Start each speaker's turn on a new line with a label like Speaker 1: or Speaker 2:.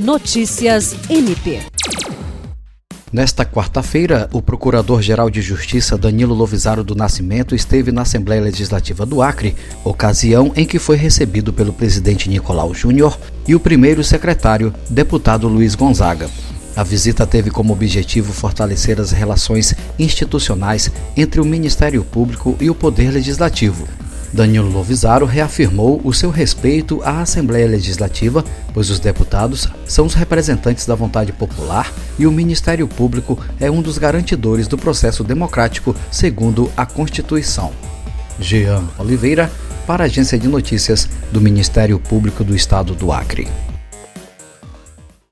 Speaker 1: Notícias MP.
Speaker 2: Nesta quarta-feira, o Procurador-Geral de Justiça Danilo Lovisaro do Nascimento esteve na Assembleia Legislativa do Acre, ocasião em que foi recebido pelo presidente Nicolau Júnior e o primeiro secretário, deputado Luiz Gonzaga. A visita teve como objetivo fortalecer as relações institucionais entre o Ministério Público e o Poder Legislativo, Danilo Lovisaro reafirmou o seu respeito à Assembleia Legislativa, pois os deputados são os representantes da vontade popular e o Ministério Público é um dos garantidores do processo democrático, segundo a Constituição. Jean Oliveira, para a Agência de Notícias do Ministério Público do Estado do Acre.